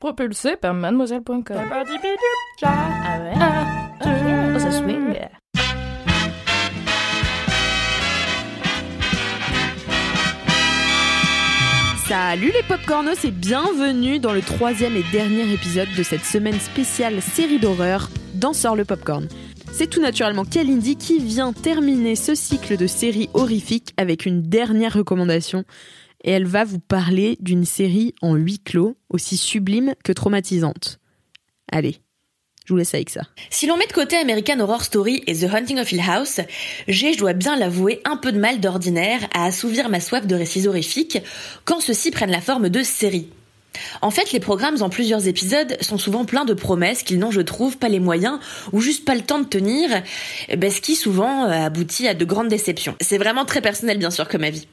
Propulsé par mademoiselle.com. Ah ouais? Ah, oh, ça swing. Salut les popcornos et bienvenue dans le troisième et dernier épisode de cette semaine spéciale série d'horreur Danseur le popcorn. C'est tout naturellement Kalindi qui vient terminer ce cycle de séries horrifiques avec une dernière recommandation et elle va vous parler d'une série en huis clos aussi sublime que traumatisante. Allez, je vous laisse avec ça. Si l'on met de côté American Horror Story et The Haunting of Hill House, j'ai, je dois bien l'avouer, un peu de mal d'ordinaire à assouvir ma soif de récits horrifiques quand ceux-ci prennent la forme de séries. En fait, les programmes en plusieurs épisodes sont souvent pleins de promesses qu'ils n'ont, je trouve, pas les moyens ou juste pas le temps de tenir, ben, ce qui souvent euh, aboutit à de grandes déceptions. C'est vraiment très personnel, bien sûr, comme avis.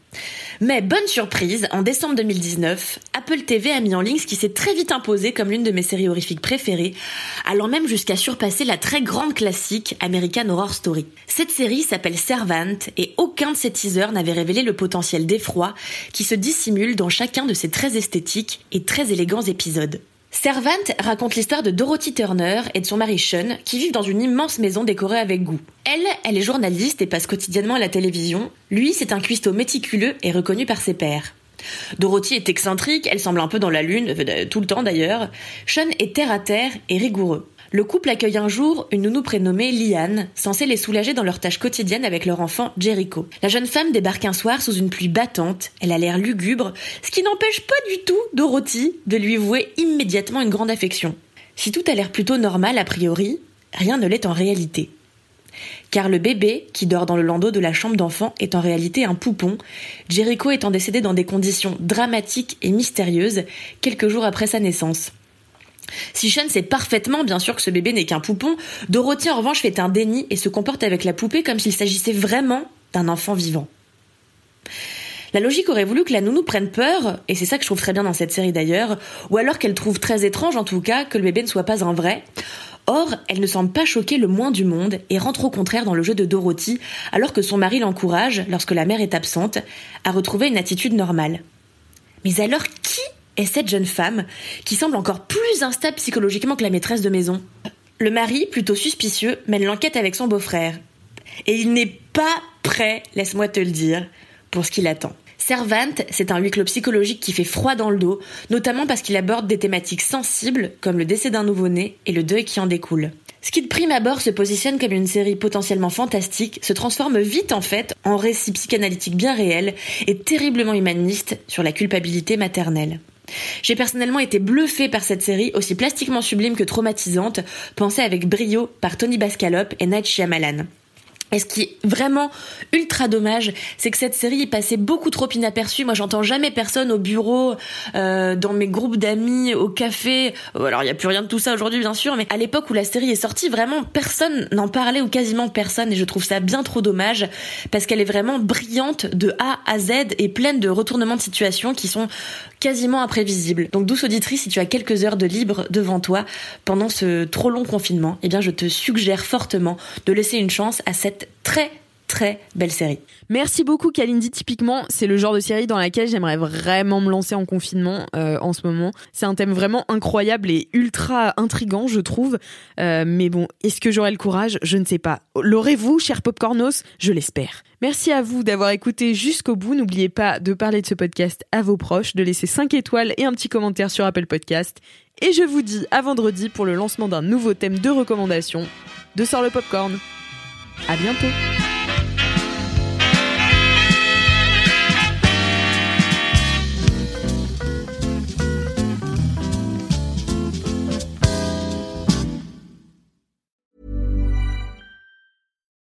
Mais bonne surprise, en décembre 2019, Apple TV a mis en ligne ce qui s'est très vite imposé comme l'une de mes séries horrifiques préférées, allant même jusqu'à surpasser la très grande classique American Horror Story. Cette série s'appelle Servant et aucun de ses teasers n'avait révélé le potentiel d'effroi qui se dissimule dans chacun de ces très esthétiques et très élégants épisodes. Servant raconte l'histoire de Dorothy Turner et de son mari Sean qui vivent dans une immense maison décorée avec goût. Elle, elle est journaliste et passe quotidiennement à la télévision. Lui, c'est un cuistot méticuleux et reconnu par ses pairs. Dorothy est excentrique, elle semble un peu dans la lune, euh, tout le temps d'ailleurs. Sean est terre à terre et rigoureux. Le couple accueille un jour une nounou prénommée Liane, censée les soulager dans leurs tâches quotidiennes avec leur enfant Jericho. La jeune femme débarque un soir sous une pluie battante, elle a l'air lugubre, ce qui n'empêche pas du tout Dorothy de lui vouer immédiatement une grande affection. Si tout a l'air plutôt normal a priori, rien ne l'est en réalité. Car le bébé, qui dort dans le landau de la chambre d'enfant, est en réalité un poupon, Jericho étant décédé dans des conditions dramatiques et mystérieuses quelques jours après sa naissance. Si Sean sait parfaitement, bien sûr, que ce bébé n'est qu'un poupon, Dorothy en revanche fait un déni et se comporte avec la poupée comme s'il s'agissait vraiment d'un enfant vivant. La logique aurait voulu que la nounou prenne peur, et c'est ça que je trouve très bien dans cette série d'ailleurs, ou alors qu'elle trouve très étrange en tout cas que le bébé ne soit pas un vrai. Or, elle ne semble pas choquer le moins du monde et rentre au contraire dans le jeu de Dorothy, alors que son mari l'encourage, lorsque la mère est absente, à retrouver une attitude normale. Mais alors qui est cette jeune femme qui semble encore plus instable psychologiquement que la maîtresse de maison. Le mari, plutôt suspicieux, mène l'enquête avec son beau-frère. Et il n'est pas prêt, laisse-moi te le dire, pour ce qu'il attend. Servante, c'est un huis clos psychologique qui fait froid dans le dos, notamment parce qu'il aborde des thématiques sensibles comme le décès d'un nouveau-né et le deuil qui en découle. Ce qui de prime abord se positionne comme une série potentiellement fantastique se transforme vite en fait en récit psychanalytique bien réel et terriblement humaniste sur la culpabilité maternelle. J'ai personnellement été bluffée par cette série, aussi plastiquement sublime que traumatisante, pensée avec brio par Tony Bascalop et Night Shyamalan. Et ce qui est vraiment ultra dommage, c'est que cette série est passée beaucoup trop inaperçue. Moi, j'entends jamais personne au bureau, euh, dans mes groupes d'amis, au café. Alors, il y a plus rien de tout ça aujourd'hui, bien sûr, mais à l'époque où la série est sortie, vraiment personne n'en parlait ou quasiment personne. Et je trouve ça bien trop dommage parce qu'elle est vraiment brillante de A à Z et pleine de retournements de situation qui sont quasiment imprévisibles. Donc, douce auditrice, si tu as quelques heures de libre devant toi pendant ce trop long confinement, eh bien, je te suggère fortement de laisser une chance à cette très très belle série. Merci beaucoup Kalindi. Typiquement, c'est le genre de série dans laquelle j'aimerais vraiment me lancer en confinement euh, en ce moment. C'est un thème vraiment incroyable et ultra intrigant, je trouve. Euh, mais bon, est-ce que j'aurai le courage? Je ne sais pas. L'aurez-vous, cher Popcornos? Je l'espère. Merci à vous d'avoir écouté jusqu'au bout. N'oubliez pas de parler de ce podcast à vos proches, de laisser 5 étoiles et un petit commentaire sur Apple Podcast. Et je vous dis à vendredi pour le lancement d'un nouveau thème de recommandation de Sort le Popcorn. À bientôt.